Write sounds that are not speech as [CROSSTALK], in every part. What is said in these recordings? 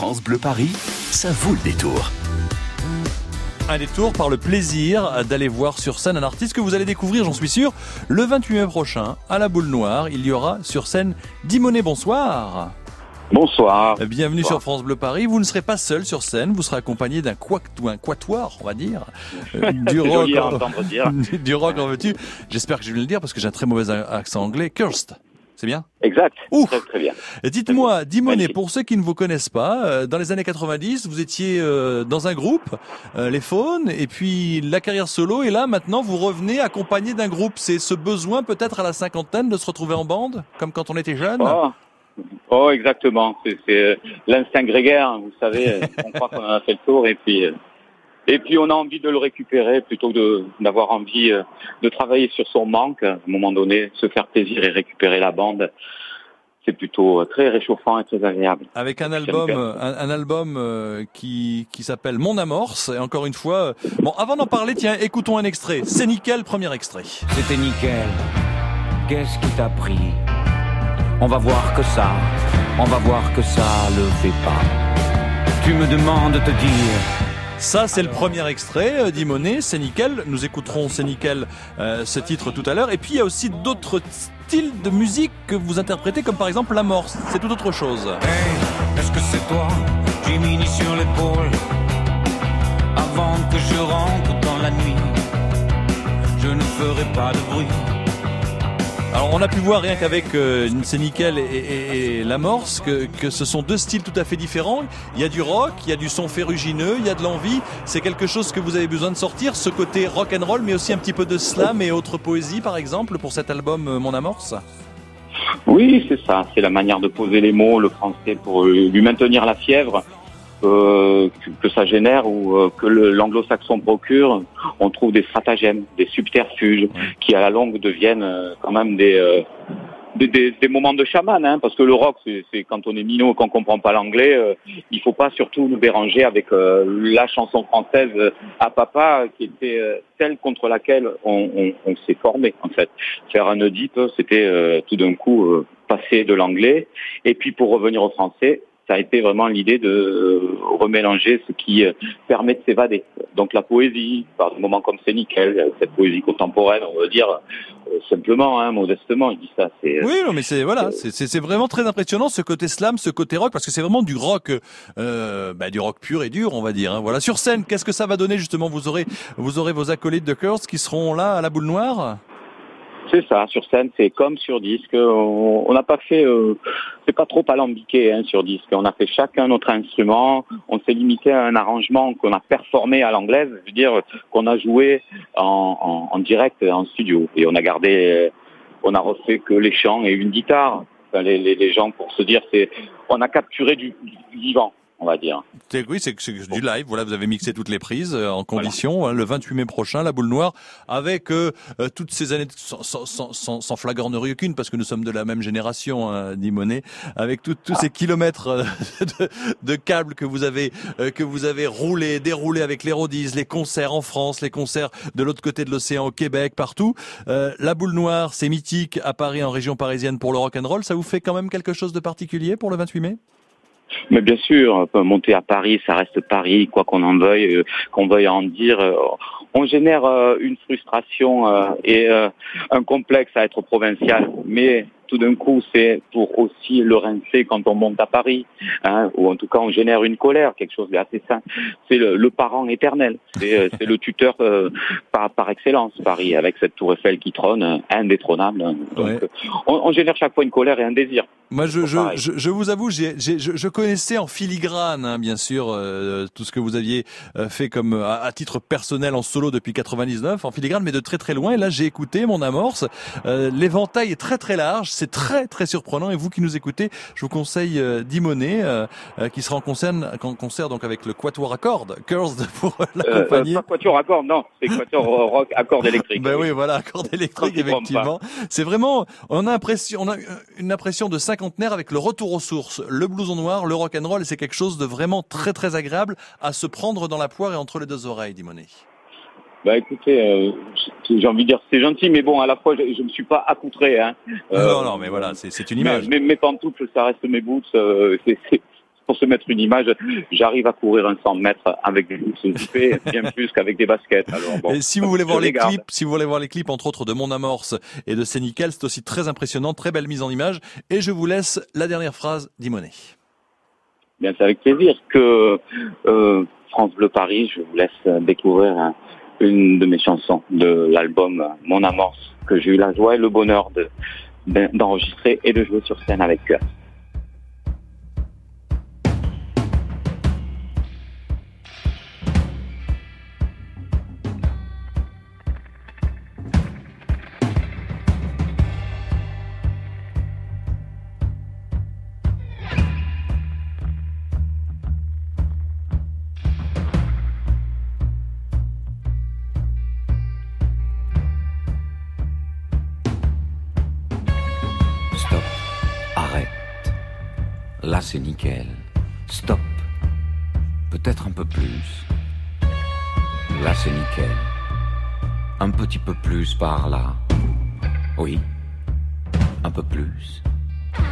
France Bleu Paris, ça vaut le détour. Un détour par le plaisir d'aller voir sur scène un artiste que vous allez découvrir, j'en suis sûr, le 28 mai prochain, à la Boule Noire. Il y aura sur scène Dimonet, bonsoir. Bonsoir. Bienvenue sur France Bleu Paris. Vous ne serez pas seul sur scène, vous serez accompagné d'un un quatuor, on va dire. [LAUGHS] Euh, du, rock, en, [LAUGHS] du rock en veux-tu? J'espère que je vais le dire parce que j'ai un très mauvais accent anglais. Cursed. C'est bien Exact. Très, très bien. Dites-moi, Dimonet, pour ceux qui ne vous connaissent pas, euh, dans les années 90, vous étiez euh, dans un groupe, les Faunes, et puis la carrière solo, et là, maintenant, vous revenez accompagné d'un groupe. C'est ce besoin, peut-être à la cinquantaine, de se retrouver en bande, comme quand on était jeune? Oh. Oh, exactement. C'est euh, l'instinct grégaire, vous savez. on croit qu'on a fait le tour et puis euh, et puis on a envie de le récupérer plutôt que d'avoir envie euh, de travailler sur son manque. À un moment donné, se faire plaisir et récupérer la bande. C'est plutôt très réchauffant et très agréable. Avec un album, un, album qui, qui s'appelle Mon Amorce. Et encore une fois, bon, avant d'en parler, tiens, écoutons un extrait. C'est nickel, premier extrait. C'était nickel. Qu'est-ce qui t'a pris? On va voir que ça, on va voir que ça le fait pas. Tu me demandes de te dire. Ça, c'est le premier extrait euh, d'Imoné, c'est nickel. Nous écouterons, c'est nickel, euh, ce titre tout à l'heure. Et puis, il y a aussi d'autres styles de musique que vous interprétez, comme par exemple l'amorce. C'est tout autre chose. Hey, est-ce que c'est toi J'ai mis sur l'épaule. Avant que je rentre dans la nuit, je ne ferai pas de bruit. Alors on a pu voir rien qu'avec euh, C'est Nickel et, l'amorce que, que, ce sont deux styles tout à fait différents. Il y a du rock, il y a du son ferrugineux, il y a de l'envie. C'est quelque chose que vous avez besoin de sortir, ce côté rock and roll, mais aussi un petit peu de slam et autre poésie par exemple pour cet album euh, Mon Amorce. Oui, c'est ça. C'est la manière de poser les mots, le français pour euh, lui maintenir la fièvre euh, que, ça génère ou euh, que l'anglo-saxon procure, on trouve des stratagèmes, des subterfuges qui à la longue deviennent euh, quand même des, des, des, moments de chaman, hein, parce que le rock, c'est quand on est minot, qu'on comprend pas l'anglais, il faut pas surtout nous déranger avec la chanson française à papa, qui était celle contre laquelle on, on, on s'est formé en fait. Faire un audit, c'était tout d'un coup passer de l'anglais, et puis pour revenir au français, ça a été vraiment l'idée de euh, remélanger ce qui euh, permet de s'évader. Donc la poésie, par des moments comme c'est nickel, cette poésie contemporaine, on va dire euh, simplement, hein, modestement, il dit ça. Oui, non, mais c'est voilà, c'est vraiment très impressionnant ce côté slam, ce côté rock, parce que c'est vraiment du rock, euh, bah, du rock pur et dur, on va dire. Hein. Voilà, sur scène, qu'est-ce que ça va donner justement? Vous aurez, vous aurez vos acolytes de Curse qui seront là à la boule noire? C'est ça, sur scène, c'est comme sur disque. On n'a pas fait, euh, c'est pas trop alambiqué hein, sur disque. On a fait chacun notre instrument. On s'est limité à un arrangement qu'on a performé à l'anglaise, je veux dire qu'on a joué en, en, direct en studio. Et on a gardé, on a refait que les chants et une guitare. les, les, les gens pour se dire, c'est, on a capturé du, du vivant on va dire. Oui, c'est du live. Voilà, vous avez mixé toutes les prises euh, en condition. Hein, le 28 mai prochain, la boule noire, avec euh, euh, toutes ces années sans, sans, sans, sans, flagornerie aucune, parce que nous sommes de la même génération, hein, dit Monet, avec tous ces kilomètres [LAUGHS] de, de, câbles que vous avez que vous avez roulé, déroulé avec les rodis, les concerts en France, les concerts de l'autre côté de l'océan au Québec, partout. la boule noire, c'est mythique à Paris, en région parisienne pour le rock and roll. Ça vous fait quand même quelque chose de particulier pour le 28 mai? Mais bien sûr, monter à Paris, ça reste Paris, quoi qu'on en veuille, euh, qu'on veuille en dire. Euh, on génère euh, une frustration et un complexe à être provincial, mais tout d'un coup, c'est pour aussi le rincer quand on monte à Paris, hein, ou en tout cas on génère une colère, quelque chose d'assez sain. C'est le, parent éternel, c'est le tuteur par, par, excellence, Paris, avec cette tour Eiffel qui trône, indétrônable. Donc, on, on, génère chaque fois une colère et un désir. Moi, je, je, je, vous avoue, j'ai, je, je, connaissais en filigrane, hein, bien sûr, euh, tout ce que vous aviez euh, fait comme à, titre personnel en solo depuis 99, en filigrane, mais de très très loin. Et là, j'ai écouté mon amorce. Euh, l'éventail est très très large, c'est très très surprenant. Et vous qui nous écoutez, je vous conseille euh, d'Imoné, qui sera en concert, en concert donc avec le Quatuor à cordes, Cursed pour l'accompagner. pas Quatuor à cordes, non, c'est Quatuor rock à cordes électriques. ben oui, voilà, à cordes électriques, effectivement. C'est vraiment, on a impression, on a une impression de 5 avec le retour aux sources. Le blouson noir, le rock and roll, c'est quelque chose de vraiment très très agréable à se prendre dans la poire et entre les deux oreilles, dit Monet. Bah écoutez, euh, j'ai envie de dire c'est gentil, mais bon, à la fois je, ne me suis pas accoutré. Hein. non, non, mais voilà, c'est une image. Mes, mes, pantoufles, ça reste mes boots. Euh, c'est pour se mettre une image, j'arrive à courir un 100 mètres avec des boucles bien [LAUGHS] plus qu'avec des baskets. Alors, bon, et si vous voulez voir les clips, si vous voulez voir les clips, entre autres de Mon Amorce et de C'est Nickel, c'est aussi très impressionnant, très belle mise en image. Et je vous laisse la dernière phrase d'Imonet. Bien, c'est avec plaisir que euh, France Bleu Paris, je vous laisse découvrir une de mes chansons de l'album Mon Amorce que j'ai eu la joie et le bonheur d'enregistrer et de jouer sur scène avec eux. Là, c'est nickel. Stop. Peut-être un peu plus. Là, c'est nickel. Un petit peu plus par là. Oui. Un peu plus.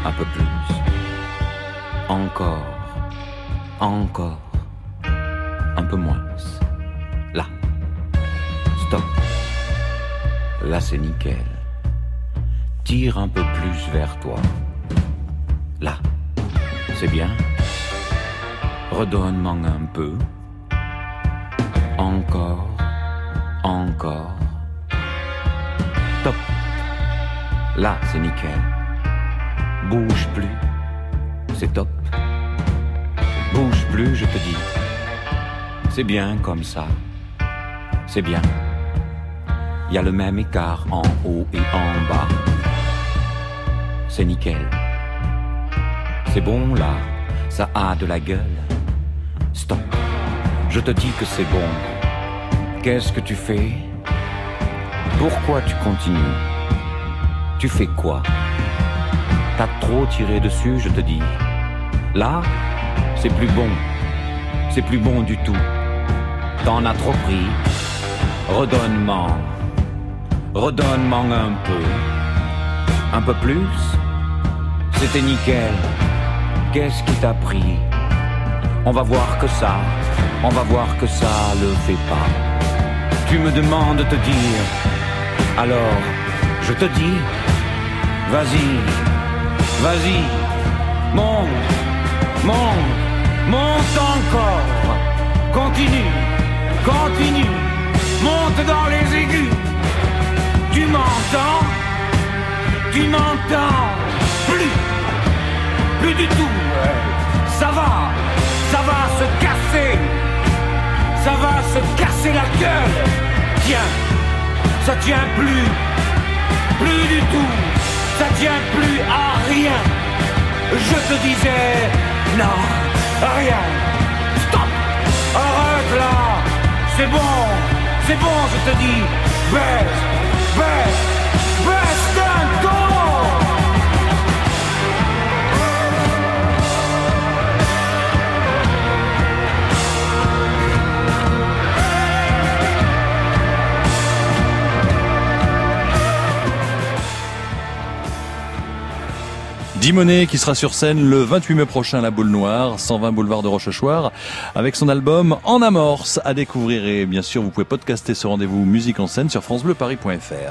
Un peu plus. Encore. Encore. Un peu moins. Là. Stop. Là, c'est nickel. Tire un peu plus vers toi. Là c'est bien. Redonne-moi un peu. Encore, encore. Top. Là, c'est nickel. Bouge plus. C'est top. Bouge plus, je te dis. C'est bien comme ça. C'est bien. Il y a le même écart en haut et en bas. C'est nickel. C'est bon là, ça a de la gueule. Stop, je te dis que c'est bon. Qu'est-ce que tu fais? Pourquoi tu continues? Tu fais quoi? T'as trop tiré dessus, je te dis. Là, c'est plus bon. C'est plus bon du tout. T'en as trop pris. Redonne-moi. Redonne-moi un peu. Un peu plus? C'était nickel. Qu'est-ce qui t'a pris? On va voir que ça, on va voir que ça le fait pas. Tu me demandes de te dire, alors je te dis, vas-y, vas-y, monte, monte, monte encore, continue, continue, monte dans les aigus. Tu m'entends? Tu m'entends? Plus du tout. Ça va, ça va se casser, ça va se casser la gueule. Tiens, ça tient plus, plus du tout, ça tient plus à rien. Je te disais, non, rien. Stop, arrête là, c'est bon, c'est bon, je te dis, baisse, baisse, baisse Dimonet qui sera sur scène le 28 mai prochain à la Boule Noire, 120 boulevard de Rochechouart, avec son album En Amorce à découvrir et bien sûr vous pouvez podcaster ce rendez-vous musique en scène sur francebleuparis.fr.